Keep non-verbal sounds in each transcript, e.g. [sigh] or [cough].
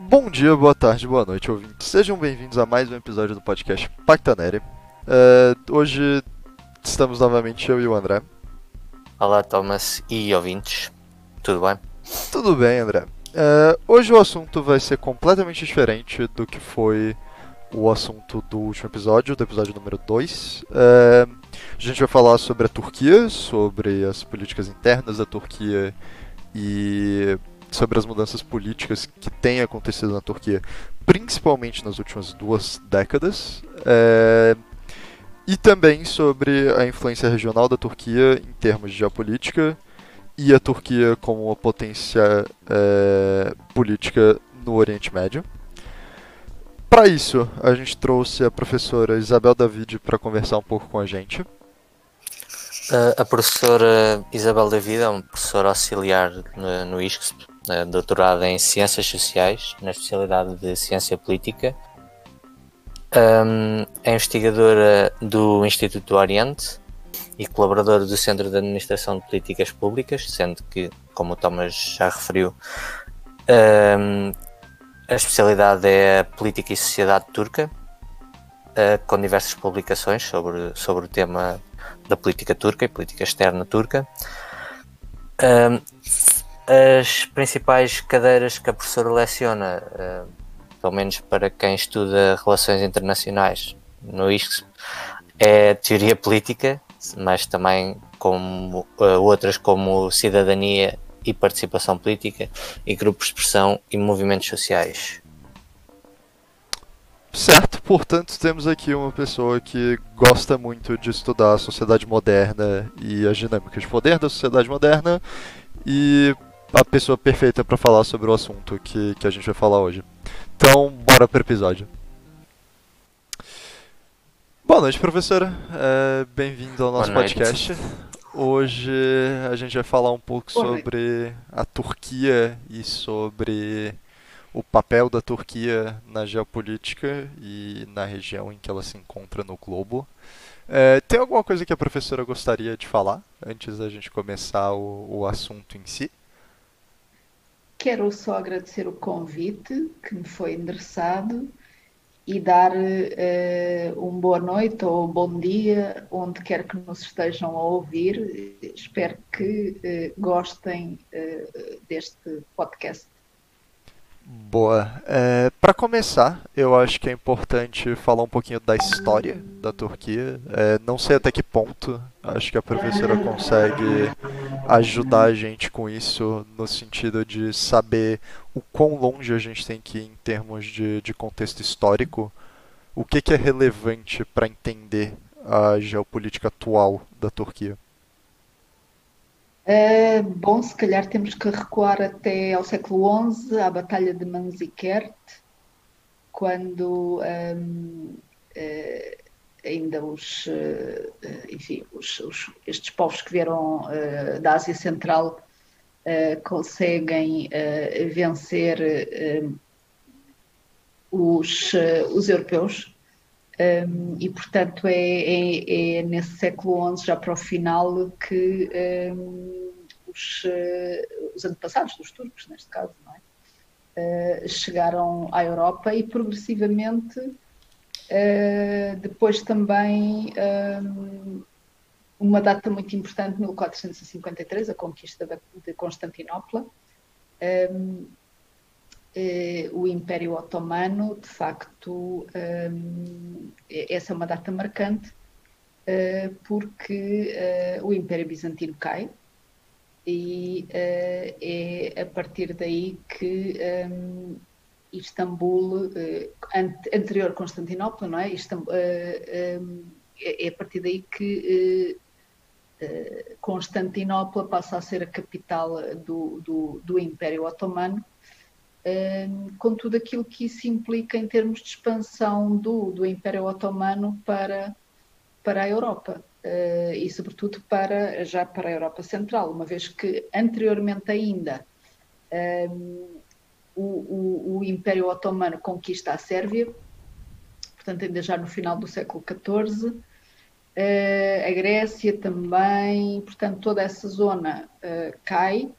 Bom dia, boa tarde, boa noite, ouvintes. Sejam bem-vindos a mais um episódio do podcast Pacta Nere. Uh, hoje estamos novamente eu e o André. Olá, Thomas e ouvintes. Tudo bem? Tudo bem, André. Uh, hoje o assunto vai ser completamente diferente do que foi o assunto do último episódio, do episódio número 2. Uh, a gente vai falar sobre a Turquia, sobre as políticas internas da Turquia e sobre as mudanças políticas que têm acontecido na Turquia, principalmente nas últimas duas décadas. É, e também sobre a influência regional da Turquia em termos de geopolítica e a Turquia como uma potência é, política no Oriente Médio. Para isso, a gente trouxe a professora Isabel David para conversar um pouco com a gente. A professora Isabel David é uma professora auxiliar no, no ISCSP, doutorada em Ciências Sociais, na especialidade de Ciência Política. Um, é investigadora do Instituto do Oriente e colaboradora do Centro de Administração de Políticas Públicas, sendo que, como o Thomas já referiu, um, a especialidade é a Política e Sociedade Turca, uh, com diversas publicações sobre, sobre o tema da política turca e política externa turca. Um, as principais cadeiras que a professora leciona, uh, pelo menos para quem estuda relações internacionais no ISCS, é teoria política, mas também como uh, outras como cidadania e participação política e grupos de pressão e movimentos sociais. Certo, portanto, temos aqui uma pessoa que gosta muito de estudar a sociedade moderna e as dinâmicas de poder da sociedade moderna e a pessoa perfeita para falar sobre o assunto que, que a gente vai falar hoje. Então, bora para o episódio. Boa noite, professora. É, Bem-vindo ao nosso podcast. Hoje a gente vai falar um pouco sobre a Turquia e sobre o papel da Turquia na geopolítica e na região em que ela se encontra no globo. É, tem alguma coisa que a professora gostaria de falar antes da gente começar o, o assunto em si? Quero só agradecer o convite que me foi endereçado e dar uh, um boa noite ou bom dia onde quer que nos estejam a ouvir. Espero que uh, gostem uh, deste podcast. Boa. Para começar, eu acho que é importante falar um pouquinho da história da Turquia. Não sei até que ponto acho que a professora consegue ajudar a gente com isso, no sentido de saber o quão longe a gente tem que ir em termos de, de contexto histórico, o que, que é relevante para entender a geopolítica atual da Turquia. Uh, bom, se calhar temos que recuar até ao século XI, à Batalha de Manzikert, quando um, uh, eh, ainda os, uh, enfim, os, os, estes povos que vieram da Ásia Central conseguem vencer os, os europeus. E portanto é, é, é, nesse século XI, já para o final, que os, os, antepassados dos turcos, neste caso, é? chegaram à Europa e progressivamente uh, depois também um, uma data muito importante, 1453, a conquista de Constantinopla. Um, eh, o Império Otomano, de facto, um, essa é uma data marcante, uh, porque o Império Bizantino cai e é a partir daí que Istambul, anterior a Constantinopla, não é? Istambul, um, é, é a partir daí que Constantinopla passa a ser a capital do, do, do Império Otomano com tudo aquilo que isso implica em termos de expansão do, do Império Otomano para, para a Europa. E sobretudo para já para a Europa Central, uma vez que anteriormente ainda um, o, o, o, Império Otomano conquista a Sérvia, portanto ainda já no final do século XIV, uh, a Grécia também, portanto toda essa zona uh, cai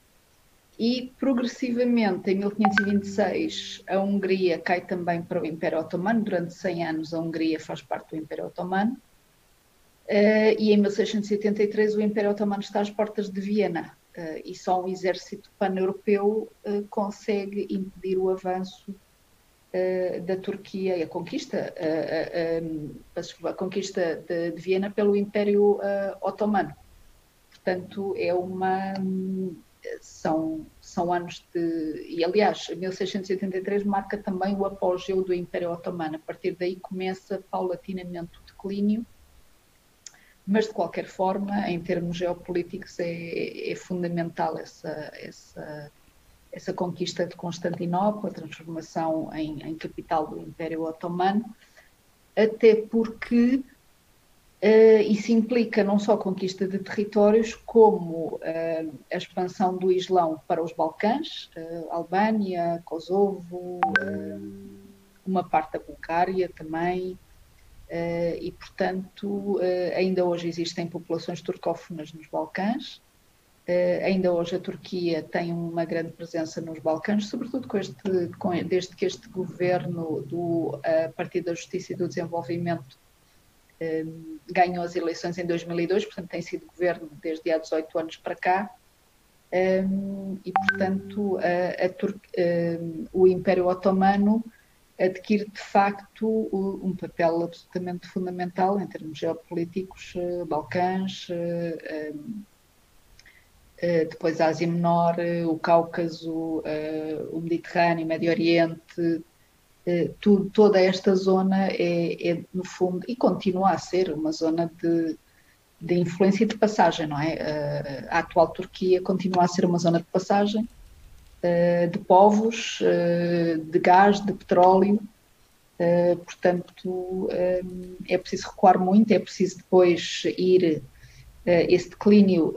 e progressivamente, em 1526, a Hungria cai também para o Império Otomano. Durante 100 anos, a Hungria faz parte do Império Otomano. Uh, e em 1683, o Império Otomano está às portas de Viena. Uh, e só um exército pan-europeu uh, consegue impedir o avanço da Turquia e a conquista, a, conquista de, de, Viena pelo Império Otomano. Portanto, é uma são, são anos de. E, aliás, 1683 marca também o apogeu do Império Otomano. A partir daí começa paulatinamente o declínio, mas, de qualquer forma, em termos geopolíticos, é, é fundamental essa, essa, essa conquista de Constantinopla, a transformação em, em capital do Império Otomano, até porque Uh, isso implica não só a conquista de territórios, como uh, a expansão do Islão para os Balcãs, uh, Albânia, Kosovo, uma parte da Bulgária também, e portanto ainda hoje existem populações turcófonas nos Balcãs. ainda hoje a Turquia tem uma grande presença nos Balcãs, sobretudo com este, com, desde que este governo do Partido da Justiça e do Desenvolvimento ganhou as eleições em 2002, portanto tem sido governo desde há 18 anos para cá, e portanto a, a ehm, o Império Otomano adquire de facto um papel absolutamente fundamental em termos geopolíticos, eh, Balcãs, eh, eh, depois a Ásia Menor, o Cáucaso, o Mediterrâneo, o Médio Oriente, tudo, toda esta zona é, é, no fundo, e continua a ser uma zona de, de influência e de passagem, não é? A atual Turquia continua a ser uma zona de passagem de povos, de gás, de petróleo, portanto é preciso recuar muito, é preciso depois ir esse declínio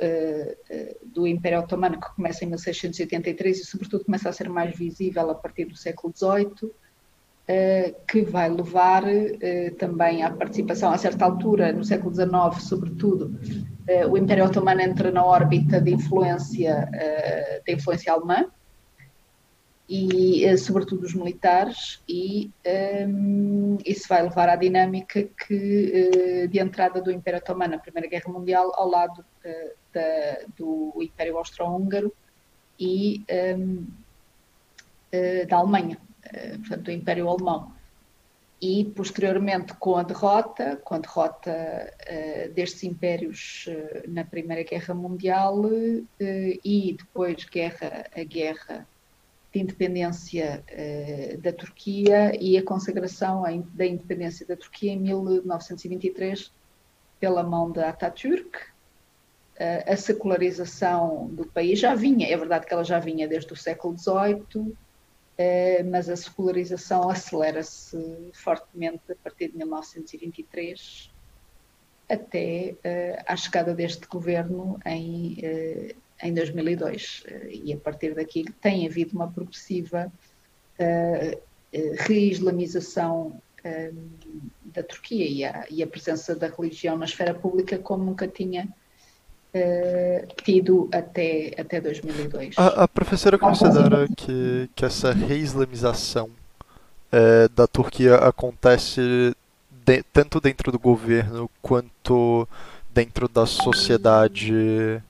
do Império Otomano que começa em 1683 e sobretudo começa a ser mais visível a partir do século XVIII, eh, que vai levar também à participação, a certa altura, no século XIX, sobretudo, o Império Otomano entra na órbita de influência, de influência alemã, e sobretudo os militares, e um, isso vai levar à dinâmica que, de entrada do Império Otomano na Primeira Guerra Mundial ao lado da, do Império Austro-Húngaro e um, da Alemanha. Eh, portanto, do Império Alemão. E, posteriormente, com a derrota, com a derrota destes impérios na Primeira Guerra Mundial e depois guerra, a guerra de independência da Turquia e a consagração da independência da Turquia em 1923 pela mão de Atatürk, a secularização do país já vinha, é verdade que ela já vinha desde o século XVIII, eh, mas a secularização acelera-se fortemente a partir de 1923 até uh, à chegada deste governo em, em 2002. Uh, e a partir daqui tem havido uma progressiva reislamização da Turquia e a, e a, presença da religião na esfera pública como nunca tinha uh, tido até, até 2002. A, a professora considera que, que essa reislamização uh, da Turquia acontece de, tanto dentro do governo quanto dentro da sociedade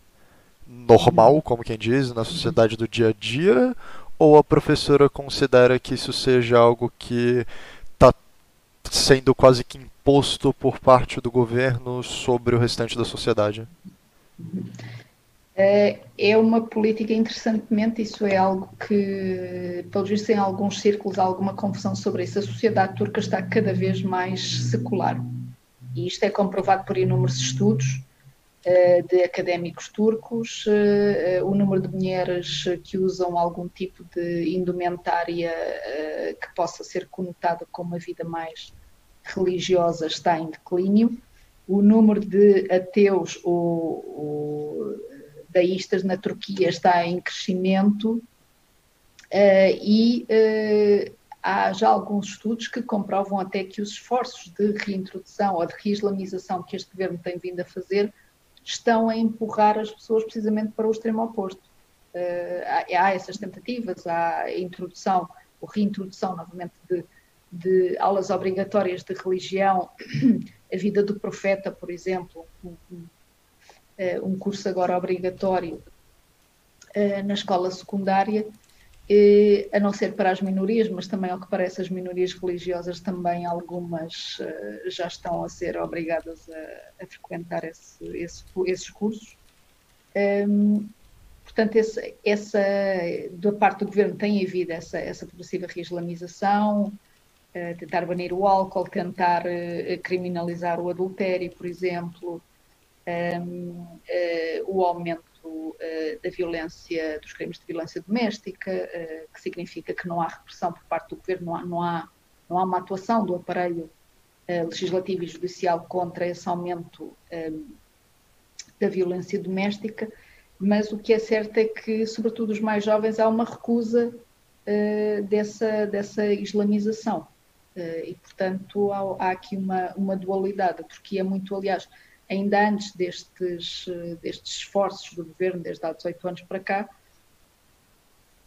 normal, como quem diz, na sociedade do dia a dia? Ou a professora considera que isso seja algo que está sendo quase que imposto por parte do governo sobre o restante da sociedade? Eh, é uma política, interessantemente, isso é algo que, pelo visto, em alguns círculos há alguma confusão sobre isso. A sociedade turca está cada vez mais secular. E isto é comprovado por inúmeros estudos de académicos turcos. Uh, o número de mulheres que usam algum tipo de indumentária que possa ser conotada com uma vida mais religiosa está em declínio o número de ateus ou, ou daístas na Turquia está em crescimento e há já alguns estudos que comprovam até que os esforços de reintrodução ou de reislamização que este governo tem vindo a fazer estão a empurrar as pessoas precisamente para o extremo oposto. há, há, essas tentativas, há a introdução, ou reintrodução novamente de, de aulas obrigatórias de religião, a vida do profeta, por exemplo, um, um, um curso agora obrigatório na escola secundária, a não ser para as minorias, mas também ao que parece as minorias religiosas também algumas já estão a ser obrigadas a, a frequentar esse, esse, esses cursos. Um, portanto, esse, essa, da parte do governo tem havido essa, essa progressiva reislamização, uh, tentar banir o álcool, tentar uh, criminalizar o adultério, por exemplo, um, uh, o aumento da violência, dos crimes de violência doméstica, que significa que não há repressão por parte do governo, não há, não há, não há uma atuação do aparelho legislativo e judicial contra esse aumento um, da violência doméstica, mas o que é certo é que, sobretudo os mais jovens, há uma recusa dessa, dessa islamização. E, portanto, há, há, aqui uma, uma dualidade. A Turquia, muito, aliás, ainda antes destes, destes esforços do governo, desde há 18 anos para cá,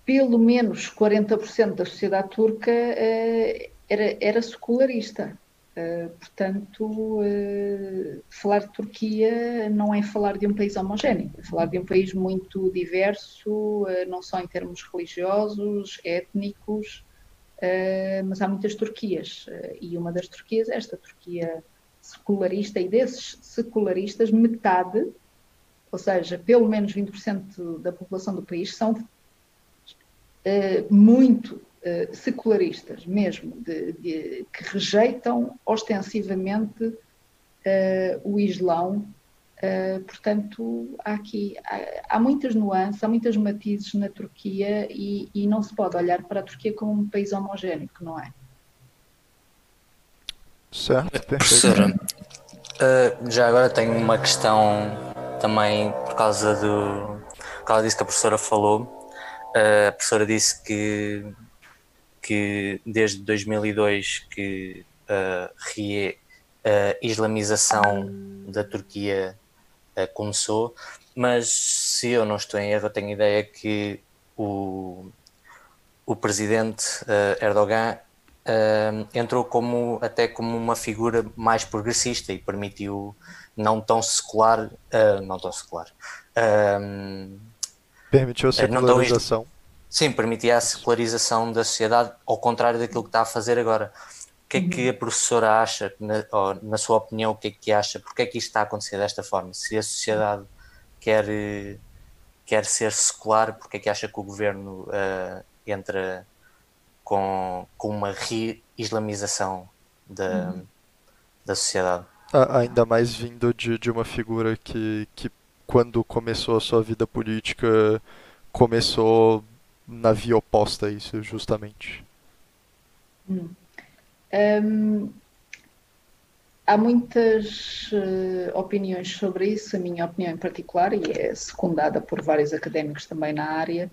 pelo menos 40% da sociedade turca era, era secularista. Uh, portanto, uh, falar de Turquia não é falar de um país homogéneo, é falar de um país muito diverso, não só em termos religiosos, étnicos, mas há muitas Turquias. e uma das Turquias é esta, Turquia secularista, e desses secularistas, metade, ou seja, pelo menos 20% da população do país, são muito eh, secularistas mesmo, de, de, que rejeitam ostensivamente uh, o Islão. Uh, portanto, há aqui há, há, muitas nuances, há muitas matizes na Turquia e, e, não se pode olhar para a Turquia como um país homogéneo, que não é. Certo, Professora, uh, já agora tenho uma questão também por causa do por causa disso que a professora falou. a professora disse que que desde 2002 que a uh, islamização da Turquia uh, começou, mas se eu não estou em erro, eu tenho a ideia que o, o presidente uh, Erdogan uh, entrou como até como uma figura mais progressista e permitiu não tão secular, não tão secular. Permitiu a secularização Sim, permitia a secularização da sociedade, ao contrário daquilo que está a fazer agora. O que é que a professora acha, na, ou, na sua opinião, o que é que acha? Porque é que isto está a acontecer desta forma? Se a sociedade quer, quer ser secular, porque é que acha que o governo uh, entra com, com uma re-islamização da, uhum. da sociedade? ainda mais vindo de, de uma figura que, que, quando começou a sua vida política, começou na via oposta a isso, justamente? Hum. Um, há muitas uh, opiniões sobre isso, a minha opinião em particular, e é secundada por vários académicos também na área,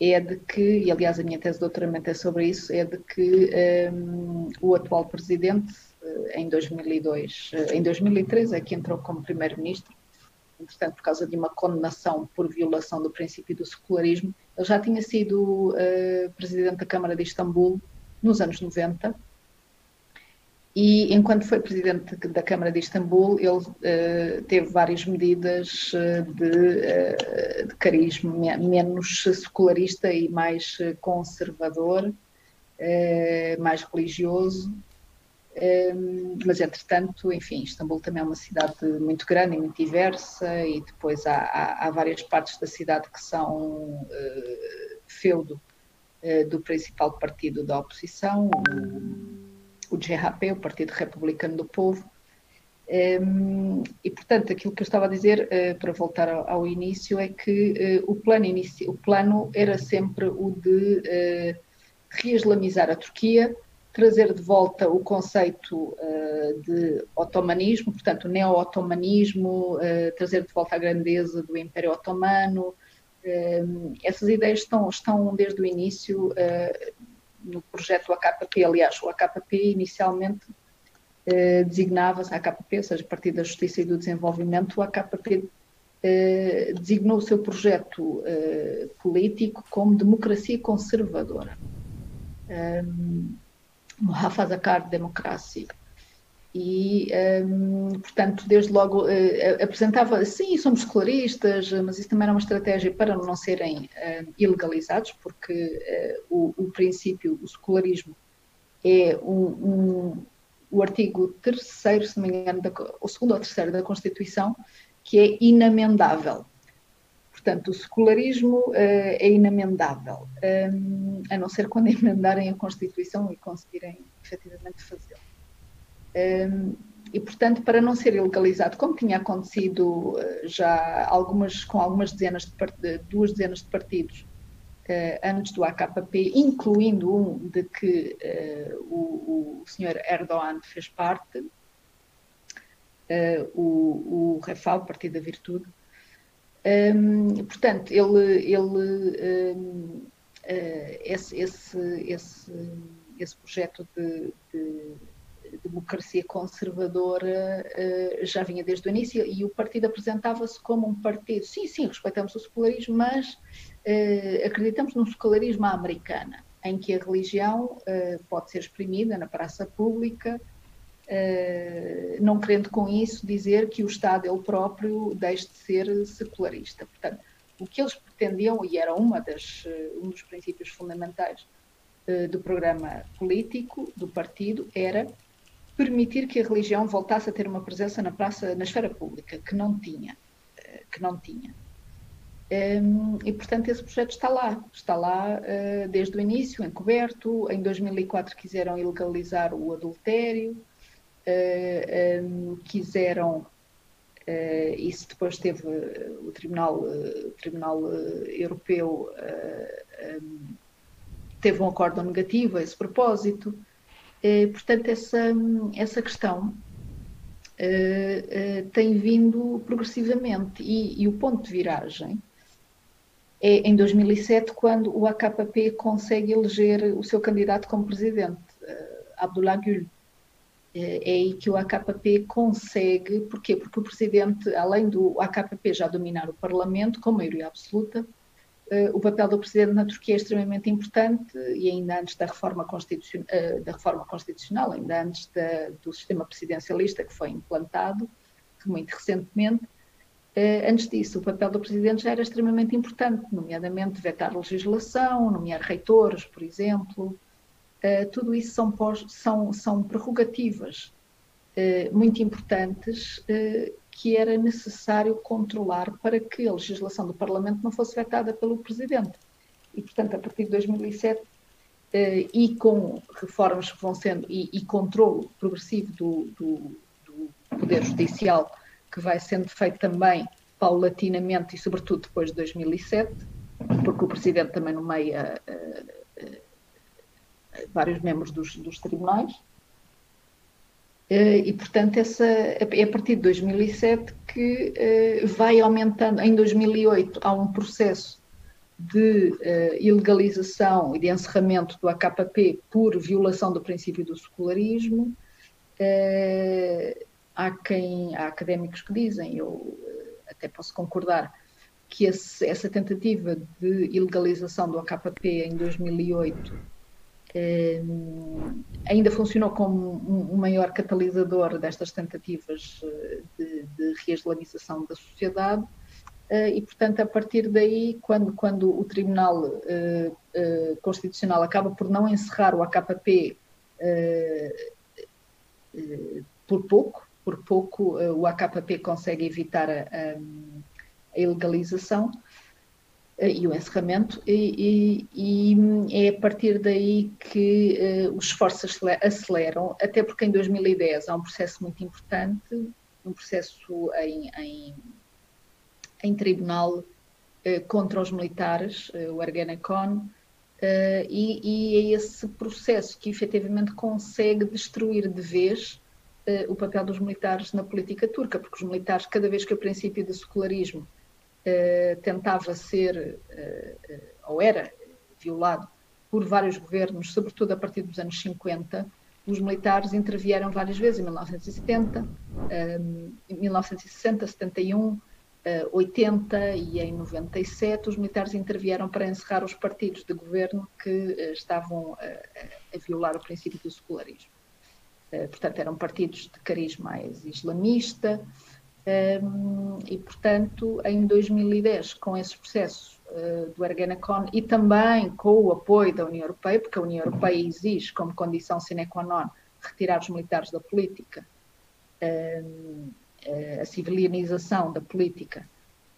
é de que, e aliás a minha tese de doutoramento é sobre isso, é de que um, o atual presidente, uh, em 2002, uh, em 2003 é que entrou como primeiro-ministro, entretanto, por causa de uma condenação por violação do princípio do secularismo. Ele já tinha sido uh, presidente da Câmara de Istambul nos anos 90 e, enquanto foi presidente da Câmara de Istambul, ele uh, teve várias medidas uh, de, de carisma menos secularista e mais conservador, mais religioso. Mas entretanto, enfim, Istambul também é uma cidade muito grande e muito diversa e depois há, há, há várias partes da cidade que são uh, feudo uh, do principal partido da oposição, o, o GHP, o Partido Republicano do Povo. Um, e portanto, aquilo que eu estava a dizer, uh, para voltar ao, início, é que o, plano inici o plano era sempre o de reislamizar a Turquia, trazer de volta o conceito de otomanismo, portanto, neo-otomanismo, trazer de volta a grandeza do Império Otomano. Uh, essas ideias estão, estão desde o início no projeto AKP. Aliás, o AKP inicialmente designava-se, a AKP, ou seja, Partido da Justiça e do Desenvolvimento, o AKP designou o seu projeto político como democracia conservadora. Um, Muhafazakar Democracy e, um, portanto, desde logo uh, apresentava, sim, somos escolaristas, mas isso também era uma estratégia para não serem uh, ilegalizados, porque uh, o, o, princípio, o secularismo, é um, um, o artigo terceiro, se não me engano, da, o segundo ou terceiro da Constituição, que é inamendável. Portanto, o secularismo é inamendável, um, a não ser quando [laughs] emendarem a Constituição e conseguirem efetivamente fazê-lo. Um, e, portanto, para não ser ilegalizado, como tinha acontecido uh, já algumas, com algumas dezenas de, duas dezenas de partidos uh, antes do AKP, incluindo um de que uh, o, o Sr. Erdogan fez parte, o, o Refal, Partido da Virtude. Um, portanto, ele, ele um, esse, esse, esse, esse projeto de, de democracia conservadora uh, já vinha desde o início e o partido apresentava-se como um partido, sim, sim, respeitamos o secularismo, mas uh, acreditamos num secularismo à americana, em que a religião uh, pode ser exprimida na praça pública, não querendo com isso dizer que o Estado ele próprio deixe de ser secularista. Portanto, o que eles pretendiam, e era uma das, um dos princípios fundamentais do programa político do partido, era permitir que a religião voltasse a ter uma presença na praça, na esfera pública, que não tinha, eh, que não tinha. Um, e, portanto, esse projeto está lá, está lá uh, desde o início, encoberto. Em 2004 quiseram ilegalizar o adultério, uh, um, quiseram, isso depois teve o Tribunal, o Tribunal Europeu, um, teve um acordo negativo a esse propósito. Eh, portanto, essa, essa questão eh, eh, tem vindo progressivamente e, e, o ponto de viragem é em 2007, quando o AKP consegue eleger o seu candidato como presidente, Abdullah Gül. É aí que o AKP consegue, porquê? Porque o presidente, além do AKP já dominar o parlamento com maioria absoluta, o papel do Presidente na Turquia é extremamente importante e ainda antes da reforma, constitucion uh, da reforma constitucional, ainda antes da, do sistema presidencialista que foi implantado, muito recentemente, uh, antes disso o papel do Presidente já era extremamente importante, nomeadamente vetar legislação, nomear reitores, por exemplo, tudo isso são, são, são prerrogativas muito importantes que era necessário controlar para que a legislação do Parlamento não fosse vetada pelo Presidente. E, portanto, a partir de 2007, eh, e com reformas que vão sendo, e, e controle progressivo do, do, do, Poder Judicial, que vai sendo feito também paulatinamente e, sobretudo, depois de 2007, porque o Presidente também nomeia eh, eh, vários membros dos, dos tribunais, e, portanto, essa, é a partir de 2007 que uh, vai aumentando. Em 2008 há um processo de uh, ilegalização e de encerramento do AKP por violação do princípio do secularismo. Há, quem, há académicos que dizem, eu até posso concordar, que esse, essa tentativa de ilegalização do AKP em 2008 eh, ainda funcionou como um, maior catalisador destas tentativas eh, de, de reislamização da sociedade. Eh, e, portanto, a partir daí, quando, quando o Tribunal eh, Constitucional acaba por não encerrar o AKP por pouco, por pouco o AKP consegue evitar a, a, ilegalização, e o encerramento, e, e, e, é a partir daí que uh, os esforços aceleram, até porque em 2010 há um processo muito importante, um processo em, em, em tribunal uh, contra os militares, uh, o Ergenekon, e, e, é esse processo que efetivamente consegue destruir de vez o papel dos militares na política turca, porque os militares, cada vez que o princípio do secularismo eh, tentava ser, eh, eh, ou era violado por vários governos, sobretudo a partir dos anos 50. Os militares intervieram várias vezes, em 1970, em 1960, 71, 80 e em 97 os militares intervieram para encerrar os partidos de governo que estavam a, a violar o princípio do secularismo. Portanto, eram partidos de cariz mais islamista e, portanto, em 2010, com esses processos do Ergenekon e também com o apoio da União Europeia, porque a União Europeia exige como condição sine qua non retirar os militares da política a civilização da política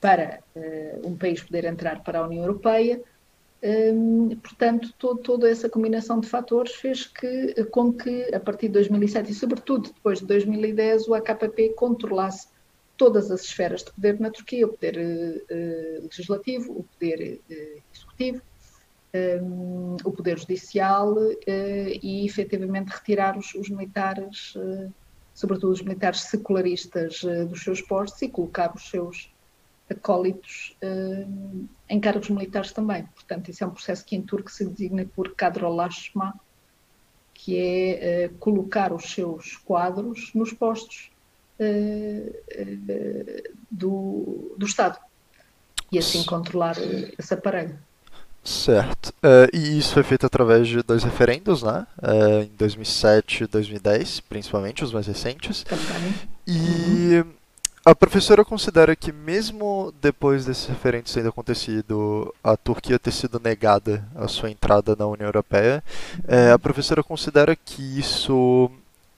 para uh, um país poder entrar para a União Europeia. Um, portanto, todo, toda essa combinação de fatores fez que, com que, a partir de 2007 e, sobretudo, depois de 2010, o AKP controlasse todas as esferas de poder na Turquia, o poder uh, legislativo, o poder uh, executivo, um, o poder judicial e, efetivamente, retirar os, os militares sobretudo os militares secularistas uh, dos seus postos e colocar os seus acólitos uh, em cargos militares também. Portanto, isso é um processo que em turco se designa por kadrolaşma, que é uh, colocar os seus quadros nos postos do, do Estado e assim controlar esse aparelho. Certo. Uh, e isso foi feito através de dois referendos, né? Uh, em 2007 e 2010, principalmente, os mais recentes. Também. E uhum. a professora considera que, mesmo depois desses referendos tendo acontecido, a Turquia ter sido negada a sua entrada na União Europeia, uh, a professora considera que isso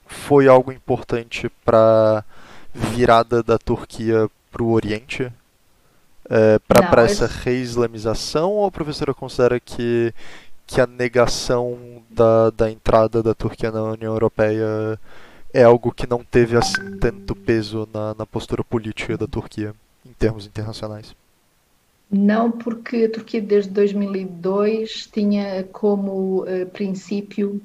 foi algo importante para virada da Turquia para o Oriente? é, para essa reislamização ou a professora considera que, que a negação da, da entrada da Turquia na União Europeia é algo que não teve assim tanto peso na, na postura política da Turquia em termos internacionais? Não, porque a Turquia desde 2002 tinha como uh, princípio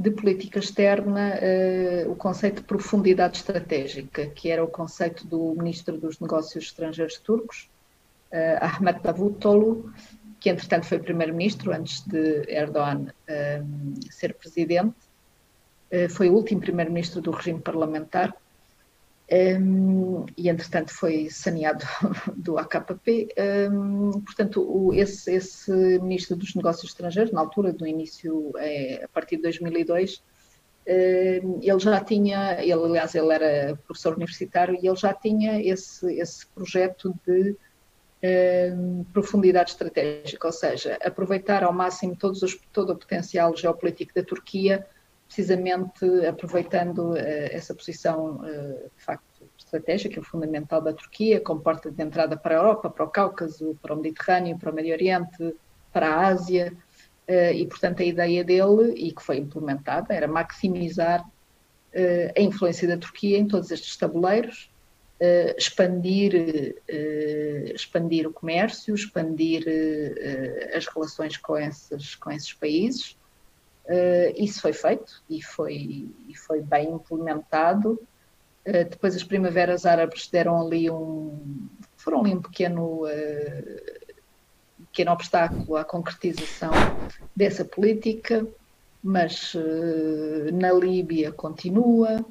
de política externa uh, o conceito de profundidade estratégica, que era o conceito do ministro dos Negócios Estrangeiros turcos, uh, Ahmet Davutoglu, que entretanto foi primeiro-ministro antes de Erdogan uh, ser presidente, foi o último primeiro-ministro do regime parlamentar um, e entretanto foi saneado [laughs] do AKP. Um, portanto, o, esse, esse, ministro dos Negócios Estrangeiros, na altura do início, é, a partir de 2002, ele já tinha, ele aliás ele era professor universitário e ele já tinha esse, esse projeto de profundidade estratégica, ou seja, aproveitar ao máximo todos os, todo o potencial geopolítico da Turquia, precisamente aproveitando uh, essa posição uh, de facto estratégica, fundamental da Turquia, como porta de entrada para a Europa, para o Cáucaso, para o Mediterrâneo, para o Médio Oriente, para a Ásia, uh, e portanto a ideia dele, e que foi implementada, era maximizar a influência da Turquia em todos estes tabuleiros, expandir, expandir o comércio, expandir as relações com esses, com esses países. Isso foi feito e foi, e foi bem implementado. depois as primaveras árabes deram ali um, foram ali um pequeno, pequeno obstáculo à concretização dessa política, mas na Líbia continua.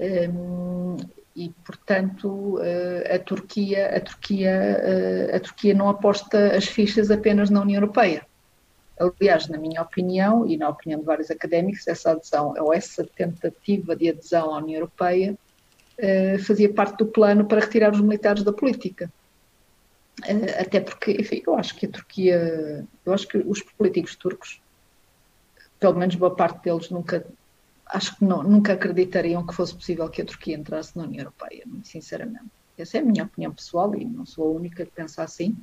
Um, e portanto a Turquia a Turquia a Turquia não aposta as fichas apenas na União Europeia aliás na minha opinião e na opinião de vários académicos essa adesão ou essa tentativa de adesão à União Europeia eh, fazia parte do plano para retirar os militares da política até porque enfim, eu acho que a Turquia eu acho que os políticos turcos pelo menos boa parte deles nunca acho que não, nunca acreditariam que fosse possível que a Turquia entrasse na União Europeia, muito sinceramente. Essa é a minha opinião pessoal e não sou a única que pensa assim.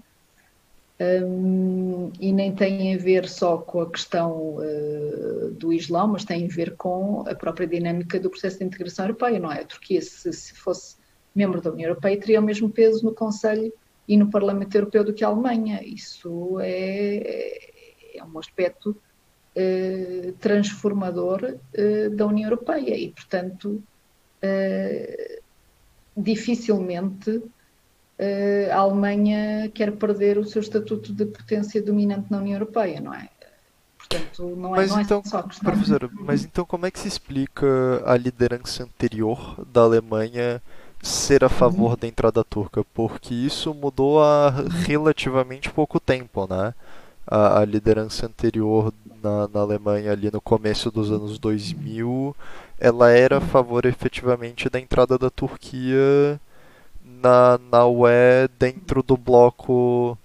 Um, e nem tem a ver só com a questão uh, do Islão, mas tem a ver com a própria dinâmica do processo de integração europeia, não é? A Turquia, se, se fosse membro da União Europeia, teria o mesmo peso no Conselho e no Parlamento Europeu do que a Alemanha. Isso é, é um aspecto eh, transformador eh, da União Europeia e, portanto, dificilmente a Alemanha quer perder o seu estatuto de potência dominante na União Europeia, não é? Portanto, não é, mas não é então, só questão. Professora, mas então como é que se explica a liderança anterior da Alemanha ser a favor uhum. da entrada turca, porque isso mudou há relativamente pouco tempo, né? A, a liderança anterior na, na, Alemanha, ali no começo dos anos 2000, ela era a favor efetivamente da entrada da Turquia na, na UE dentro do bloco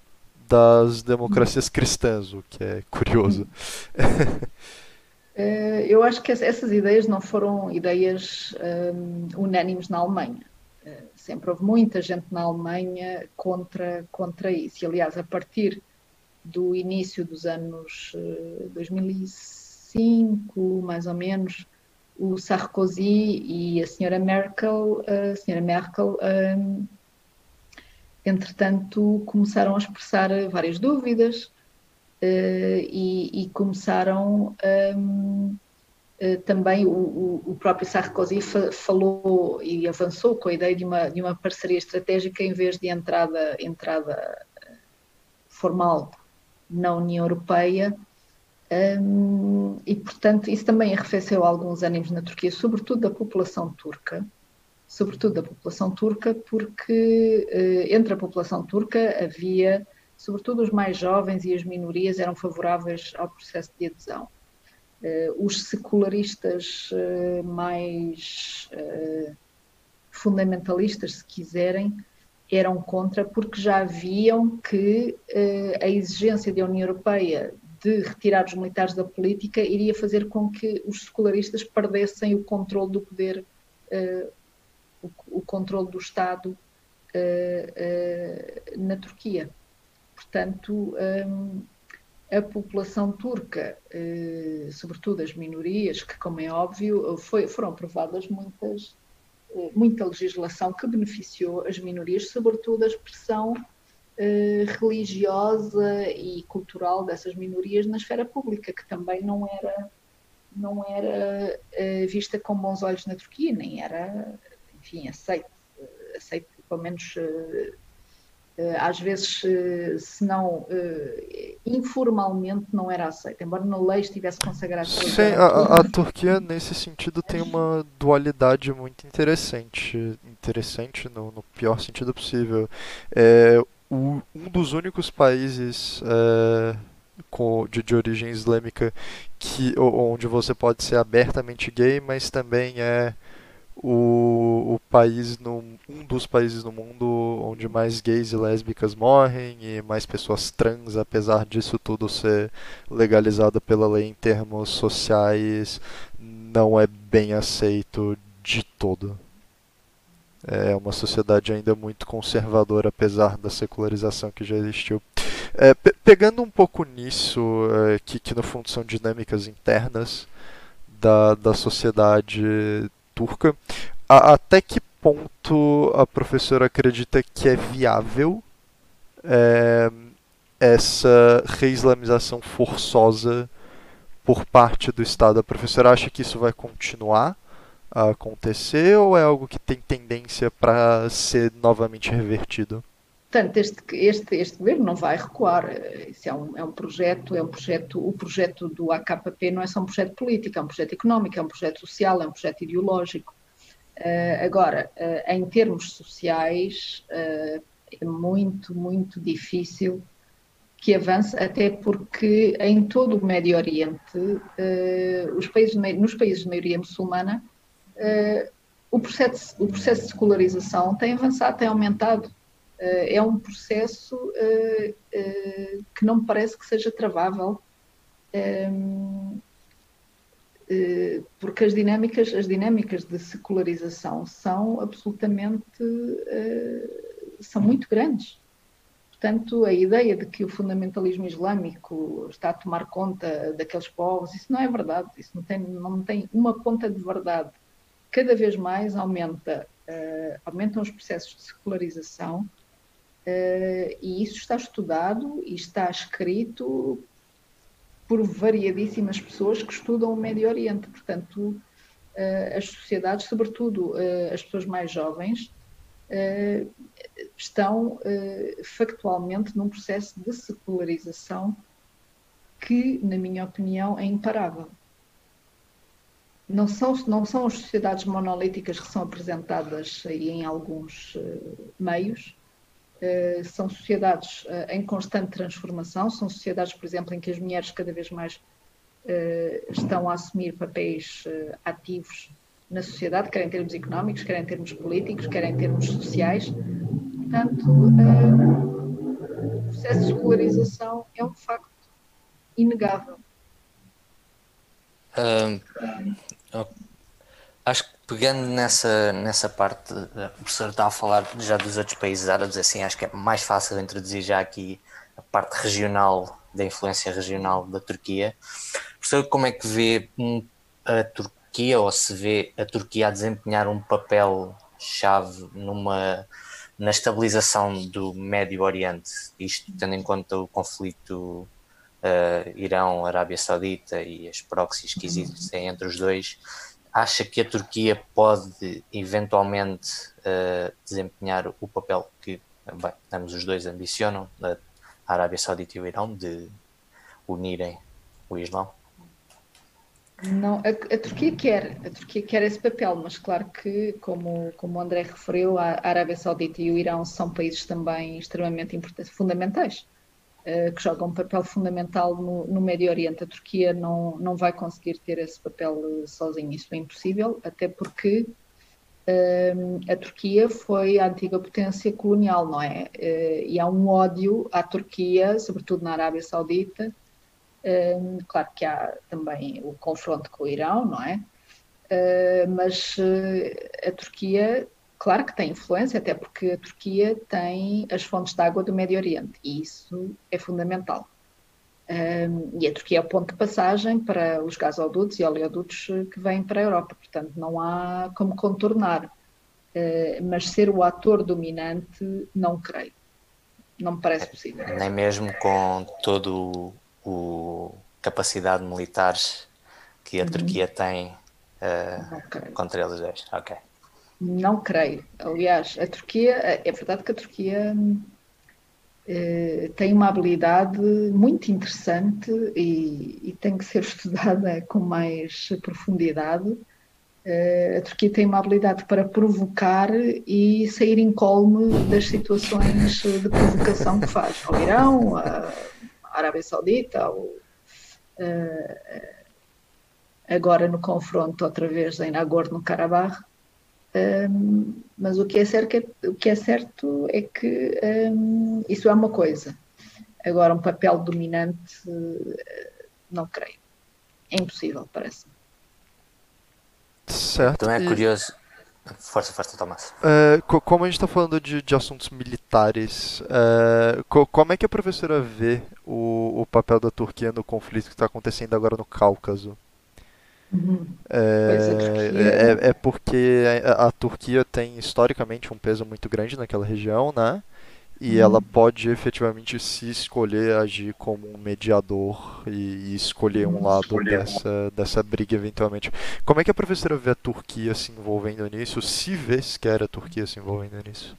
das democracias cristãs, o que é curioso. Eh, [laughs] eu acho que essas ideias não foram ideias um, unânimes na Alemanha. Uh, sempre houve muita gente na Alemanha contra, contra isso. E, aliás, a partir do início dos anos uh, 2005, mais ou menos, o Sarkozy e a senhora Merkel, a senhora Merkel, um, entretanto, começaram a expressar várias dúvidas uh, e, e, começaram um, uh, eh, também o, o, próprio Sarkozy fa falou e avançou com a ideia de uma, de uma parceria estratégica em vez de entrada, entrada formal na União Europeia. Um, e, portanto, isso também arrefeceu alguns ânimos na Turquia, sobretudo da população turca, sobretudo da população turca, porque uh, entre a população turca havia sobretudo os mais jovens e as minorias eram favoráveis ao processo de adesão. Uh, os secularistas uh, mais fundamentalistas, se quiserem, eram contra porque já viam que a exigência da União Europeia de retirar os militares da política iria fazer com que os secularistas perdessem o controle do poder, o, o controle do Estado na Turquia. Portanto, um, a população turca, sobretudo as minorias, que, como é óbvio, foi, foram aprovadas muitas, muita legislação que beneficiou as minorias, sobretudo a expressão eh, religiosa e cultural dessas minorias na esfera pública, que também não era, não era vista com bons olhos na Turquia, nem era, enfim, aceito, aceito pelo menos eh, às vezes, eh, se não eh, informalmente, não era aceito, embora na lei estivesse consagrado. Sim, a, a, Turquia, nesse sentido, tem uma dualidade muito interessante. Interessante no, no pior sentido possível. É, um dos únicos países. É, com, de, de origem islâmica que onde você pode ser abertamente gay, mas também é o, o país no, um dos países no mundo onde mais gays e lésbicas morrem e mais pessoas trans, apesar disso tudo ser legalizado pela lei em termos sociais, não é bem aceito de todo. É uma sociedade ainda muito conservadora, apesar da secularização que já existiu. É, pe pegando um pouco nisso, é, que, que no fundo são dinâmicas internas da, da sociedade turca. A, até que ponto a professora acredita que é viável é, essa reislamização forçosa por parte do Estado? A professora acha que isso vai continuar a acontecer ou é algo que tem tendência para ser novamente revertido? Portanto, este, este, este governo não vai recuar. Isso é um, é um projeto, é um projeto, o projeto do AKP não é só um projeto político, é um projeto económico, é um projeto social, é um projeto ideológico. Uh, agora, uh, em termos sociais, uh, é muito, muito difícil que avance, até porque em todo o Médio Oriente, os países, nos países de maioria muçulmana, o, processo, o processo de secularização tem avançado, tem aumentado eh, é um processo eh, eh, que não me parece que seja travável porque as dinâmicas, as dinâmicas de secularização são absolutamente são muito grandes. Portanto, a ideia de que o fundamentalismo islâmico está a tomar conta daqueles povos, isso não é verdade, isso não tem, não tem uma ponta de verdade. Cada vez mais aumenta, uh, aumentam os processos de secularização, Uh, e isso está estudado e está escrito por variadíssimas pessoas que estudam o Médio Oriente. Portanto, uh, as sociedades, sobretudo as pessoas mais jovens, estão factualmente num processo de secularização que, na minha opinião, é imparável. Não são, não são as sociedades monolíticas que são apresentadas aí em alguns uh, meios, uh, são sociedades uh, em constante transformação, são sociedades, por exemplo, em que as mulheres cada vez mais estão a assumir papéis ativos na sociedade, quer em termos económicos, quer em termos políticos, quer em termos sociais. Portanto, o processo de escolarização é um facto inegável. Acho que pegando nessa, nessa parte, o professor está a falar já dos outros países árabes, assim, acho que é mais fácil introduzir já aqui a parte regional, da influência regional da Turquia. Professor, como é que vê a Turquia, ou se vê a Turquia a desempenhar um papel chave numa na estabilização do Médio Oriente, isto tendo em conta o conflito uh, Irão, Arábia Saudita e as proxies que existem entre os dois, acha que a Turquia pode eventualmente uh, desempenhar o papel que bem, ambos os dois ambicionam, a Arábia Saudita e o Irão, de unirem o Islão? Não, a, a, Turquia quer, a Turquia quer esse papel, mas claro que, como, como o André referiu, a Arábia Saudita e o Irão são países também extremamente fundamentais eh, que jogam um papel fundamental no, no, Médio Oriente. A Turquia não, não vai conseguir ter esse papel eh, sozinha, isso é impossível, até porque uh, a Turquia foi a antiga potência colonial, não é? Uh, e há um ódio à Turquia, sobretudo na Arábia Saudita. Claro que há também o confronto com o Irão, não é? mas a Turquia Claro que tem influência, até porque a Turquia tem as fontes de água do Médio Oriente e isso é fundamental. Um, e a Turquia é o ponto de passagem para os gasodutos e oleodutos que vêm para a Europa, portanto não há como contornar. Uh, mas ser o ator dominante, não creio. Não me parece possível. Nem mesmo com todo o capacidade militares que a uhum. Turquia tem uh, contra eles dois. Ok. Não creio. Aliás, a Turquia, é verdade que a Turquia eh, tem uma habilidade muito interessante e, e, tem que ser [laughs] estudada com mais profundidade. Eh, a Turquia tem uma habilidade para provocar e sair incólume das situações de provocação que faz ao Irão, à Arábia Saudita, ao, uh, agora no confronto outra vez em Nagorno-Karabakh um, mas o que, é certo, é, o que é certo é que um, isso é uma coisa. Agora, um papel dominante, não creio. É impossível, parece-me. Certo. Então é curioso. Força, força, Tomás. Uh, como a gente está falando de, de, assuntos militares, uh, co como é que a professora vê o, o papel da Turquia no conflito que está acontecendo agora no Cáucaso? Uhum. É, é, é, porque a, a, Turquia tem historicamente um peso muito grande naquela região, né? E uhum. ela pode efetivamente se escolher agir como um mediador e, e escolher um lado escolher dessa, dessa briga eventualmente. Como é que a professora vê a Turquia se envolvendo nisso? Se vê sequer a Turquia se envolvendo nisso?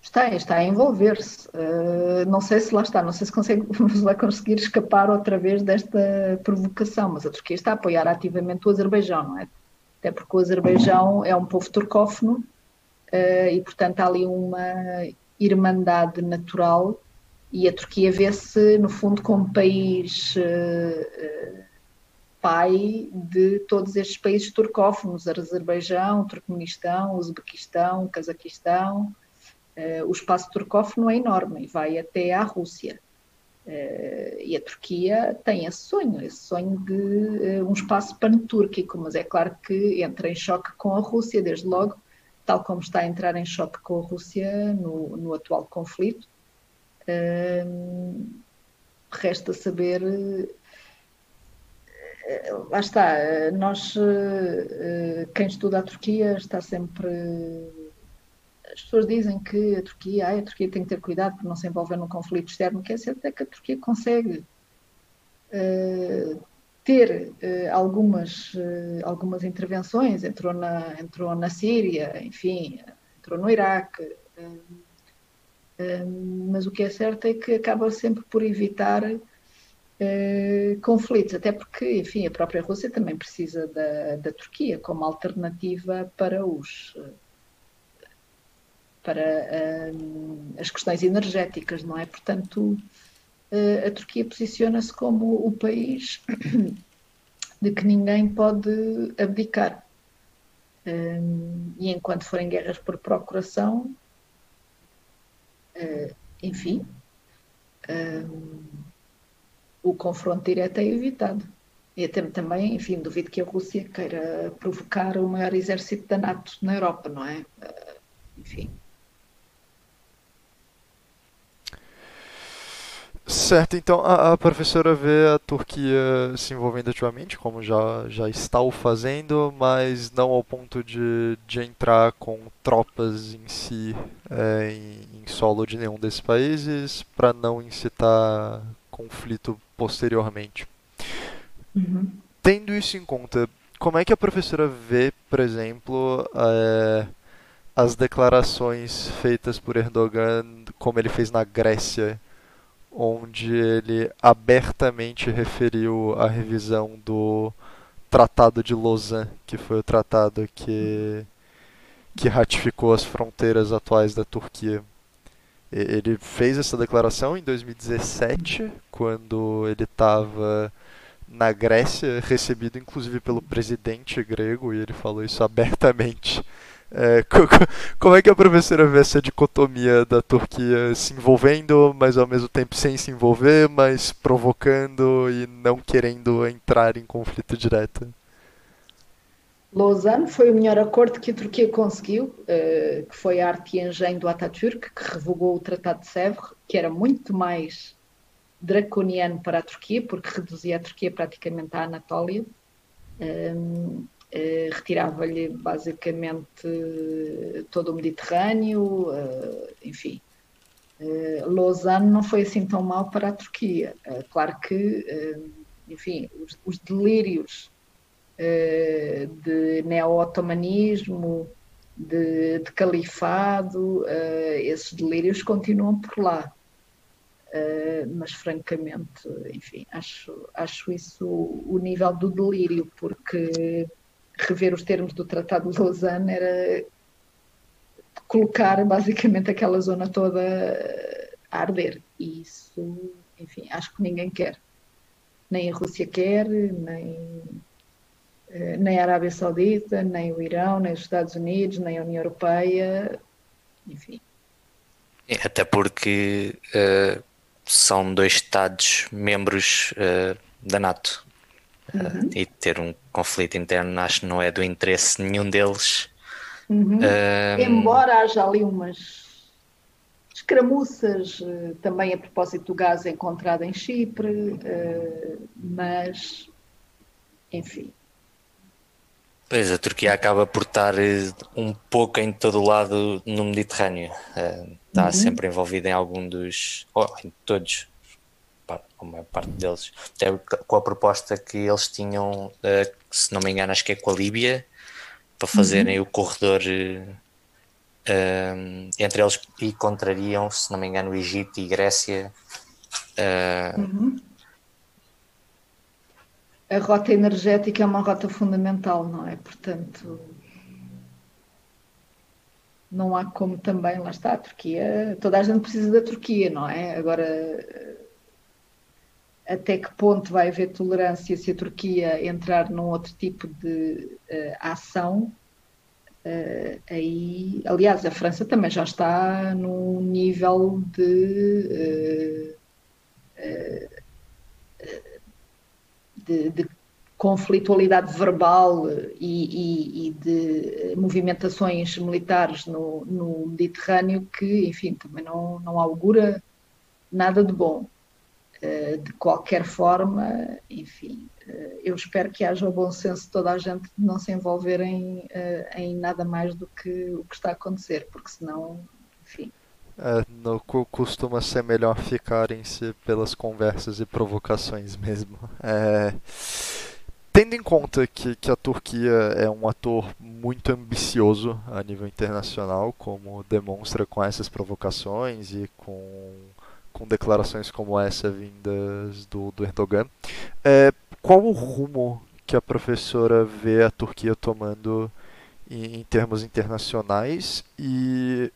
Está, está a envolver-se. Uh, não sei se lá está, não sei se consegue, [laughs] vai conseguir escapar outra vez desta provocação, mas a Turquia está a apoiar ativamente o Azerbaijão, não é? Até porque o Azerbaijão é um povo turcófono uh, e, portanto, há ali uma irmandade natural e a Turquia vê-se, no fundo, como país uh, pai de todos estes países turcófonos, Azerbaijão, Turcomenistão, Uzbequistão, Cazaquistão, o espaço turcófono é enorme e vai até à Rússia. Uh, e a Turquia tem esse sonho, esse sonho de uh, um espaço pan-túrquico, mas é claro que entra em choque com a Rússia, desde logo, tal como está a entrar em choque com a Rússia no, no atual conflito. resta saber. lá está, nós, quem estuda a Turquia, está sempre as pessoas dizem que a Turquia, a Turquia tem que ter cuidado por não se envolver num conflito externo, o que é certo é que a Turquia consegue uh, ter uh, algumas, uh, algumas intervenções, entrou na, entrou na Síria, enfim, entrou no Iraque, mas o que é certo é que acaba sempre por evitar conflitos, até porque, enfim, a própria Rússia também precisa da, da Turquia como alternativa para os para um, as questões energéticas, não é? Portanto, uh, a Turquia posiciona-se como o país [coughs] de que ninguém pode abdicar. Um, e enquanto forem guerras por procuração, uh, enfim, um, o confronto direto é evitado. E até também, enfim, duvido que a Rússia queira provocar o maior exército da NATO na Europa, não é? Uh, enfim. Certo, então a, a, professora vê a Turquia se envolvendo ativamente, como já, já está o fazendo, mas não ao ponto de, de entrar com tropas em si é, em, em, solo de nenhum desses países, para não incitar conflito posteriormente. Uhum. Tendo isso em conta, como é que a professora vê, por exemplo, é, as declarações feitas por Erdogan, como ele fez na Grécia? Onde ele abertamente referiu a revisão do Tratado de Lausanne, que foi o tratado que, que ratificou as fronteiras atuais da Turquia. Ele fez essa declaração em 2017, quando ele estava na Grécia, recebido inclusive pelo presidente grego, e ele falou isso abertamente é, como é que a professora vê essa dicotomia da Turquia se envolvendo, mas ao mesmo tempo sem se envolver, mas provocando e não querendo entrar em conflito direto? Lausanne foi o melhor acordo que a Turquia conseguiu, uh, que foi a arte e engenho do Atatürk, que revogou o Tratado de Sèvres, que era muito mais draconiano para a Turquia, porque reduzia a Turquia praticamente à Anatólia. Um, eh, retirava-lhe basicamente todo o Mediterrâneo, uh, enfim. Uh, Lausanne não foi assim tão mal para a Turquia. claro que, enfim, os, os delírios de neo-otomanismo, de, de, califado, esses delírios continuam por lá. mas francamente, enfim, acho, acho isso o nível do delírio, porque rever os termos do Tratado de Lausanne era colocar basicamente aquela zona toda a arder. E isso, enfim, acho que ninguém quer. Nem a Rússia quer, nem, eh, nem a Arábia Saudita, nem o Irão, nem os Estados Unidos, nem a União Europeia, enfim. Até porque uh, são dois Estados membros uh, da NATO. Uhum. e ter um conflito interno acho que não é do interesse nenhum deles. Uhum. Um... Embora haja ali umas escramuças eh, também a propósito do gás encontrado em Chipre, eh, mas enfim. Pois, a Turquia acaba por estar eh, um pouco em todo o lado no Mediterrâneo. Está uhum. sempre envolvida em algum dos, ou em todos a maior parte deles, até com a proposta que eles tinham, uh, se não me engano, acho que é com a Líbia, para fazerem uhum. o corredor uh, entre eles e contrariam, se não me engano, o Egito e Grécia. Uh, uhum. A rota energética é uma rota fundamental, não é? Portanto, não há como também, lá está, a Turquia, toda a gente precisa da Turquia, não é? Agora até que ponto vai haver tolerância se a Turquia entrar num outro tipo de uh, ação. Uh, aí, aliás, a França também já está num nível de, uh, de, de conflitualidade verbal e, e, e, de movimentações militares no, no Mediterrâneo que, enfim, também não, não augura nada de bom. Eh, de qualquer forma, enfim, eh, eu espero que haja o bom senso de toda a gente de não se envolverem eh, em nada mais do que o que está a acontecer, porque senão, enfim. É, no, costuma ser melhor ficarem-se pelas conversas e provocações mesmo. É, tendo em conta que, que a Turquia é um ator muito ambicioso a nível internacional, como demonstra com essas provocações e com com declarações como essa vindas do, do Erdogan. É, qual o rumo que a professora vê a Turquia tomando em, em termos internacionais e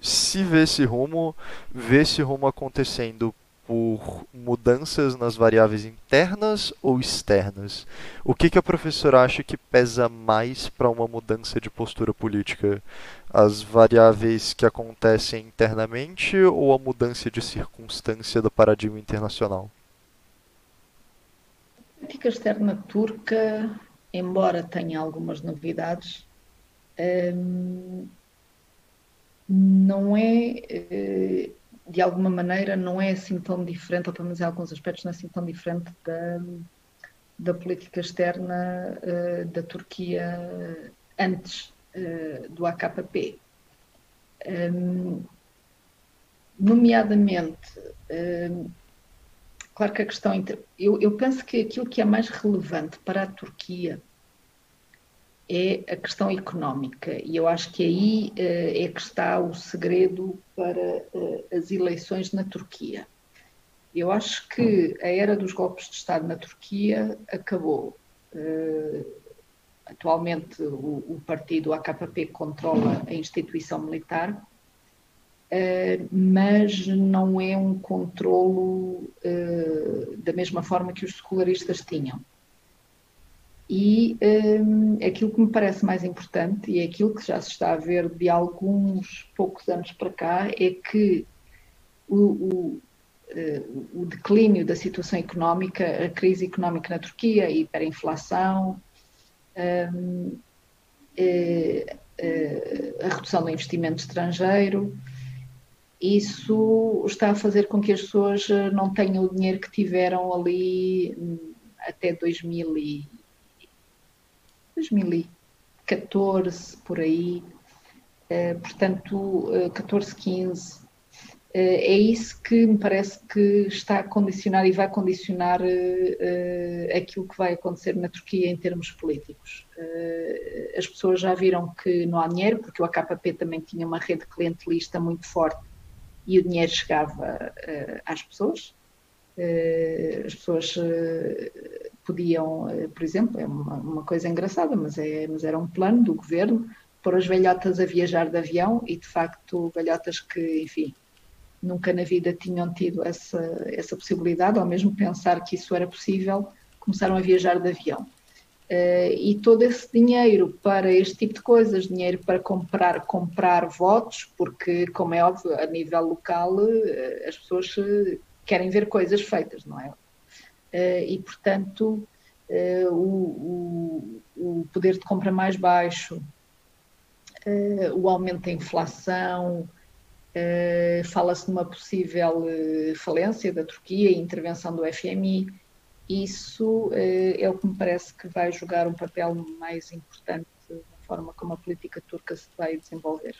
se vê esse rumo, vê esse rumo acontecendo por mudanças nas variáveis internas ou externas? O que, que a professora acha que pesa mais para uma mudança de postura política? As variáveis que acontecem internamente ou a mudança de circunstância do paradigma internacional? A política externa turca, embora tenha algumas novidades, hum, não é eh, de alguma maneira não é assim tão diferente, ou pelo menos em alguns aspectos não é assim tão diferente da, da política externa uh, da Turquia antes uh, do AKP. Um, nomeadamente, um, claro que a questão. Eu, eu penso que aquilo que é mais relevante para a Turquia é a questão económica. E eu acho que aí uh, é que está o segredo para uh, as eleições na Turquia. Eu acho que a era dos golpes de Estado na Turquia acabou. Uh, atualmente, o, o, partido AKP controla a instituição militar, mas não é um controlo da mesma forma que os secularistas tinham. E um, aquilo que me parece mais importante, e é aquilo que já se está a ver de alguns poucos anos para cá, é que o, o, uh, o declínio da situação económica, a crise económica na Turquia, a hiperinflação, um, uh, uh, a redução do investimento estrangeiro, isso está a fazer com que as pessoas não tenham o dinheiro que tiveram ali hum, até 2000 e 2014, por aí, uh, portanto, uh, 14, 15. Uh, é isso que me parece que está a condicionar e vai condicionar aquilo que vai acontecer na Turquia em termos políticos. as pessoas já viram que não há dinheiro, porque o AKP também tinha uma rede clientelista muito forte e o dinheiro chegava às pessoas. as pessoas podiam, eh, por exemplo, é uma, uma, coisa engraçada, mas, é, mas era um plano do governo pôr as velhotas a viajar de avião e, de facto, velhotas que, enfim, nunca na vida tinham tido essa, essa possibilidade, ou mesmo pensar que isso era possível, começaram a viajar de avião. Uh, e todo esse dinheiro para este tipo de coisas, dinheiro para comprar, comprar votos, porque, como é óbvio, a nível local uh, as pessoas querem ver coisas feitas, não é? Eh, e, portanto, eh, o, o, o, poder de compra mais baixo, eh, o aumento da inflação, fala-se numa possível falência da Turquia, intervenção do FMI. Isso é o que me parece que vai jogar um papel mais importante na forma como a política turca se vai desenvolver.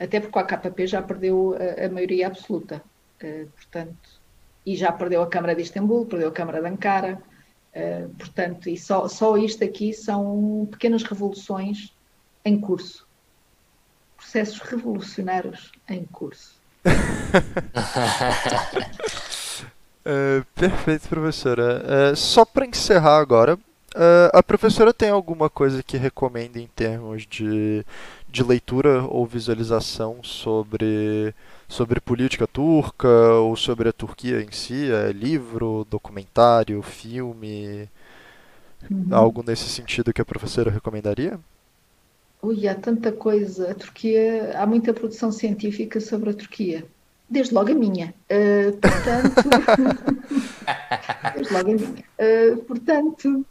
Até porque a AKP já perdeu a, a maioria absoluta. portanto, e já perdeu a Câmara de Istambul, perdeu a Câmara de Ankara, uh, portanto, e só, só isto aqui são pequenas revoluções em curso. Processos revolucionários em curso. uh, [laughs] perfeito, professora. Uh, só para encerrar agora, a professora tem alguma coisa que recomenda em termos de, de leitura ou visualização sobre sobre política turca ou sobre a Turquia em si? É livro, documentário, filme? Uhum. Algo nesse sentido que a professora recomendaria? Ui, há tanta coisa. A Turquia, há muita produção científica sobre a Turquia. Desde logo a minha. Uh, portanto. [laughs] [laughs] desde logo a minha. Uh, portanto,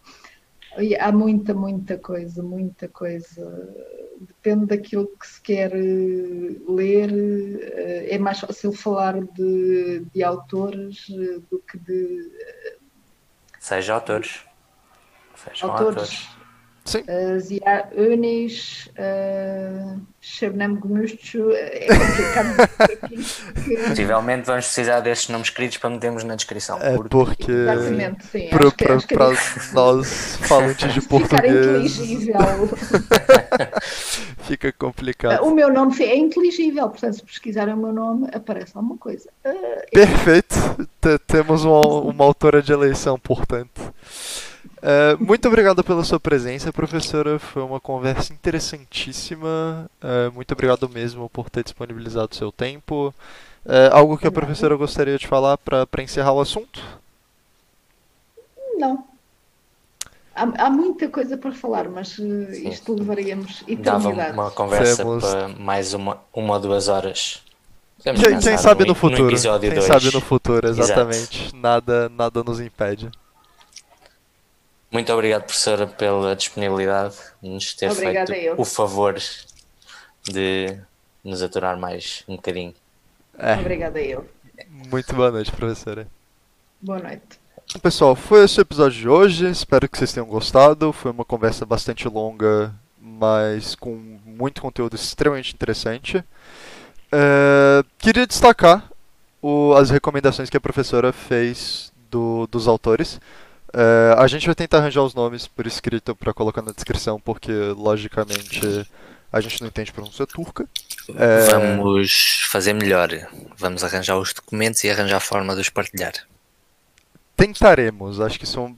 há muita, muita coisa, muita coisa depende daquilo que se quer eh, ler, eh, é mais fácil falar de, de autores eh, do que de. Seja autores. Sejam autores. autores. Sim. Uh, Zia Unis, uh, Shabnam Gumustu, é complicado. [laughs] Possivelmente vamos precisar destes nomes escritos para metermos na descrição. É porque. Exatamente, sim. Para, acho que, acho que é para nós falantes de [laughs] português inteligível. [laughs] fica Uh, complicado. O meu nome é inteligível, portanto, se pesquisarem o meu nome, aparece alguma coisa. Uh, Perfeito. T- temos uma, uma autora de eleição, portanto. É, muito obrigado pela sua presença, professora. Foi uma conversa interessantíssima. É, muito obrigado mesmo por ter disponibilizado seu tempo. É, algo que a professora gostaria de falar para encerrar o assunto? Não. Há, há muita coisa para falar, mas uh, isto levaríamos Dava eternidade. uma conversa Temos- para mais uma, uma ou duas horas. Quem, quem sabe no, no futuro? Quem dois. sabe no futuro, Exato. exatamente. Nada, nada nos impede. Muito obrigado, professora, pela disponibilidade de nos ter Obrigada feito o favor de nos aturar mais um bocadinho. É, Obrigada eu. muito boa noite, professora. Boa noite. Pessoal, foi esse o episódio de hoje. Espero que vocês tenham gostado. Foi uma conversa bastante longa, mas com muito conteúdo extremamente interessante. É, queria destacar o- as recomendações que a professora fez do- dos autores. É, a gente vai tentar arranjar os nomes por escrito para colocar na descrição, porque logicamente a gente não entende pronúncia turca. É, Vamos fazer melhor. Vamos arranjar os documentos e arranjar a forma de os partilhar. Tentaremos, acho que são.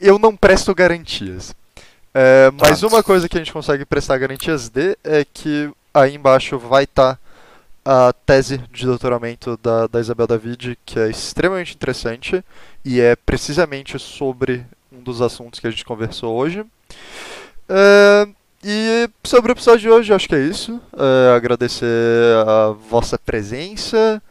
Eu não presto garantias. É, mas uma coisa que a gente consegue prestar garantias de é que aí embaixo vai estar a tese de doutoramento da, da Isabel David, que é extremamente interessante e é precisamente sobre um dos assuntos que a gente conversou hoje. É, e sobre o episódio de hoje, acho que é isso. É, agradecer a vossa presença.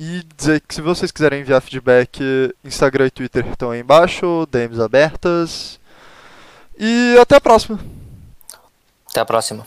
E dizer que se vocês quiserem enviar feedback, Instagram e Twitter estão aí embaixo, DMs abertas. E até a próxima. Até a próxima.